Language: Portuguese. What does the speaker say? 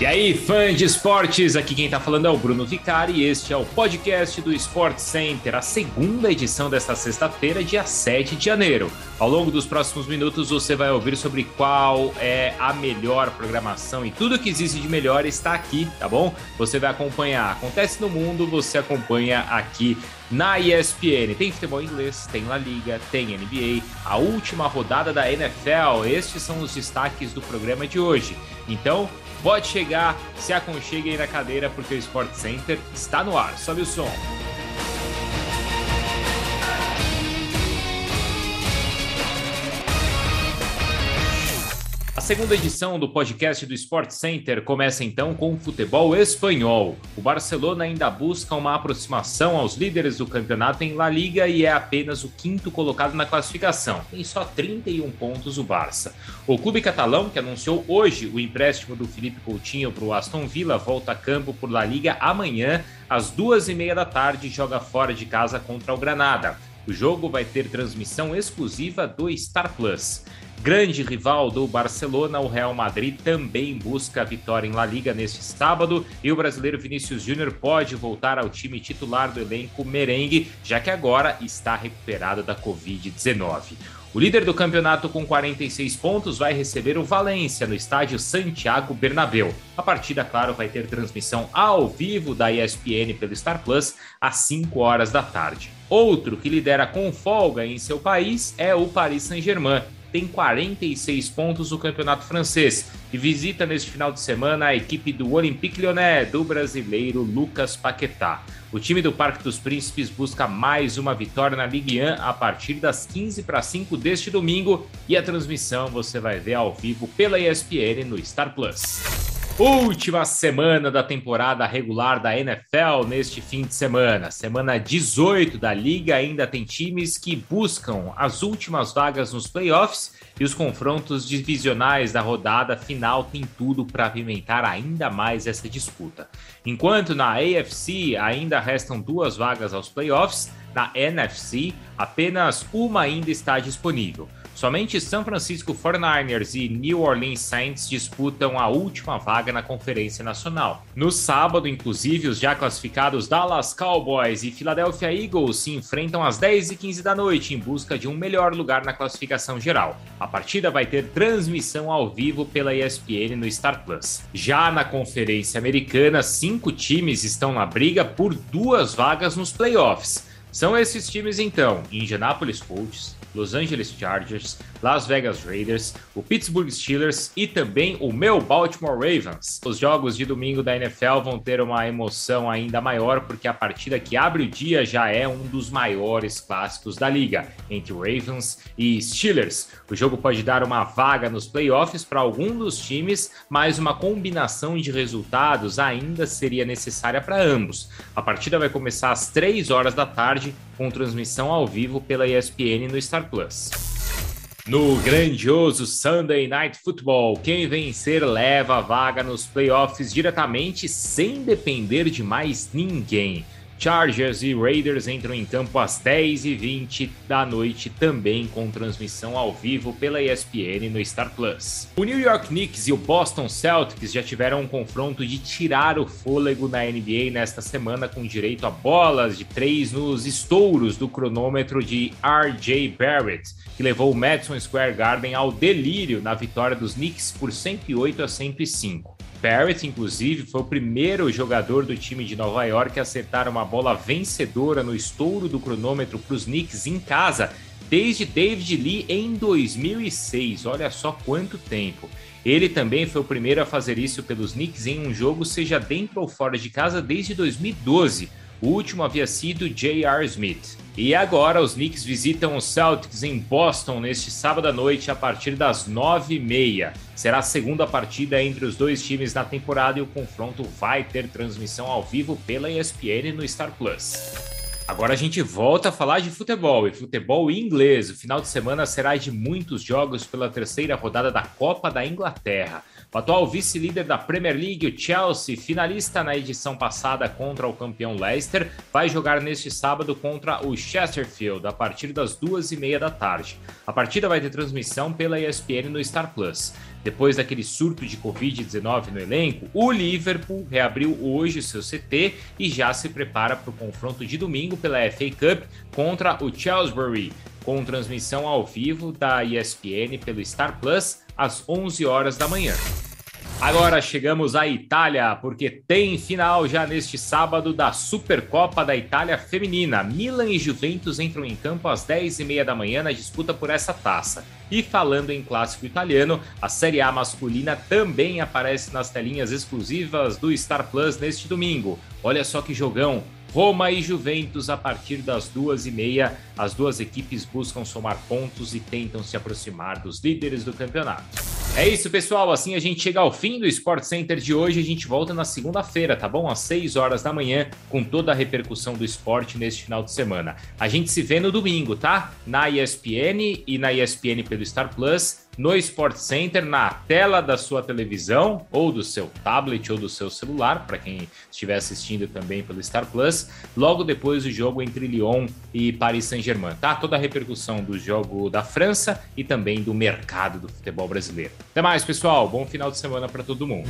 E aí, fã de esportes, aqui quem tá falando é o Bruno Vicari e este é o podcast do Sport Center, a segunda edição desta sexta-feira, dia 7 de janeiro. Ao longo dos próximos minutos você vai ouvir sobre qual é a melhor programação e tudo que existe de melhor está aqui, tá bom? Você vai acompanhar. Acontece no mundo, você acompanha aqui na ESPN. Tem futebol inglês, tem La Liga, tem NBA, a última rodada da NFL. Estes são os destaques do programa de hoje. Então, Pode chegar, se aconchegue aí na cadeira, porque o Sport Center está no ar. Sobe o som. Segunda edição do podcast do Sport Center começa então com o futebol espanhol. O Barcelona ainda busca uma aproximação aos líderes do campeonato em La Liga e é apenas o quinto colocado na classificação. Tem só 31 pontos o Barça. O clube catalão, que anunciou hoje o empréstimo do Felipe Coutinho para o Aston Villa, volta a campo por La Liga amanhã, às duas e meia da tarde, joga fora de casa contra o Granada. O jogo vai ter transmissão exclusiva do Star Plus. Grande rival do Barcelona, o Real Madrid também busca a vitória em La Liga neste sábado e o brasileiro Vinícius Júnior pode voltar ao time titular do elenco merengue, já que agora está recuperado da Covid-19. O líder do campeonato com 46 pontos vai receber o Valência no estádio Santiago Bernabéu. A partida, claro, vai ter transmissão ao vivo da ESPN pelo Star Plus às 5 horas da tarde. Outro que lidera com folga em seu país é o Paris Saint-Germain, tem 46 pontos no campeonato francês e visita neste final de semana a equipe do Olympique Lyonnais do brasileiro Lucas Paquetá. O time do Parque dos Príncipes busca mais uma vitória na Ligue 1 a partir das 15 para 5 deste domingo e a transmissão você vai ver ao vivo pela ESPN no Star Plus. Última semana da temporada regular da NFL neste fim de semana. Semana 18 da liga ainda tem times que buscam as últimas vagas nos playoffs e os confrontos divisionais da rodada final têm tudo para apimentar ainda mais essa disputa. Enquanto na AFC ainda restam duas vagas aos playoffs, na NFC apenas uma ainda está disponível. Somente São Francisco 49ers e New Orleans Saints disputam a última vaga na Conferência Nacional. No sábado, inclusive, os já classificados Dallas Cowboys e Philadelphia Eagles se enfrentam às 10h15 da noite em busca de um melhor lugar na classificação geral. A partida vai ter transmissão ao vivo pela ESPN no Star Plus. Já na Conferência Americana, cinco times estão na briga por duas vagas nos playoffs. São esses times então: Indianapolis Colts, Los Angeles Chargers, Las Vegas Raiders, o Pittsburgh Steelers e também o meu Baltimore Ravens. Os jogos de domingo da NFL vão ter uma emoção ainda maior porque a partida que abre o dia já é um dos maiores clássicos da liga, entre Ravens e Steelers. O jogo pode dar uma vaga nos playoffs para algum dos times, mas uma combinação de resultados ainda seria necessária para ambos. A partida vai começar às 3 horas da tarde com transmissão ao vivo pela ESPN no Star Plus. No grandioso Sunday Night Football, quem vencer leva a vaga nos playoffs diretamente sem depender de mais ninguém. Chargers e Raiders entram em campo às 10h20 da noite, também com transmissão ao vivo pela ESPN no Star Plus. O New York Knicks e o Boston Celtics já tiveram um confronto de tirar o fôlego na NBA nesta semana, com direito a bolas de três nos estouros do cronômetro de RJ Barrett, que levou o Madison Square Garden ao delírio na vitória dos Knicks por 108 a 105. Barrett, inclusive, foi o primeiro jogador do time de Nova York a acertar uma bola vencedora no estouro do cronômetro para os Knicks em casa desde David Lee em 2006. Olha só quanto tempo. Ele também foi o primeiro a fazer isso pelos Knicks em um jogo, seja dentro ou fora de casa, desde 2012. O último havia sido J.R. Smith. E agora os Knicks visitam os Celtics em Boston neste sábado à noite a partir das 9h30. Será a segunda partida entre os dois times na temporada e o confronto vai ter transmissão ao vivo pela ESPN no Star Plus. Agora a gente volta a falar de futebol e futebol inglês. O final de semana será de muitos jogos pela terceira rodada da Copa da Inglaterra. O atual vice-líder da Premier League, o Chelsea, finalista na edição passada contra o campeão Leicester, vai jogar neste sábado contra o Chesterfield a partir das duas e meia da tarde. A partida vai ter transmissão pela ESPN no Star Plus. Depois daquele surto de Covid-19 no elenco, o Liverpool reabriu hoje seu CT e já se prepara para o confronto de domingo pela FA Cup contra o Chelsea, com transmissão ao vivo da ESPN pelo Star Plus às 11 horas da manhã. Agora chegamos à Itália, porque tem final já neste sábado da Supercopa da Itália Feminina. Milan e Juventus entram em campo às 10h30 da manhã na disputa por essa taça. E falando em clássico italiano, a Série A masculina também aparece nas telinhas exclusivas do Star Plus neste domingo. Olha só que jogão! Roma e Juventus a partir das duas e meia. As duas equipes buscam somar pontos e tentam se aproximar dos líderes do campeonato. É isso, pessoal. Assim a gente chega ao fim do Sport Center de hoje. A gente volta na segunda-feira, tá bom? Às 6 horas da manhã, com toda a repercussão do esporte neste final de semana. A gente se vê no domingo, tá? Na ESPN e na ESPN pelo Star Plus no Sport Center, na tela da sua televisão, ou do seu tablet ou do seu celular, para quem estiver assistindo também pelo Star Plus, logo depois do jogo entre Lyon e Paris Saint-Germain, tá? Toda a repercussão do jogo da França e também do mercado do futebol brasileiro. Até mais, pessoal. Bom final de semana para todo mundo.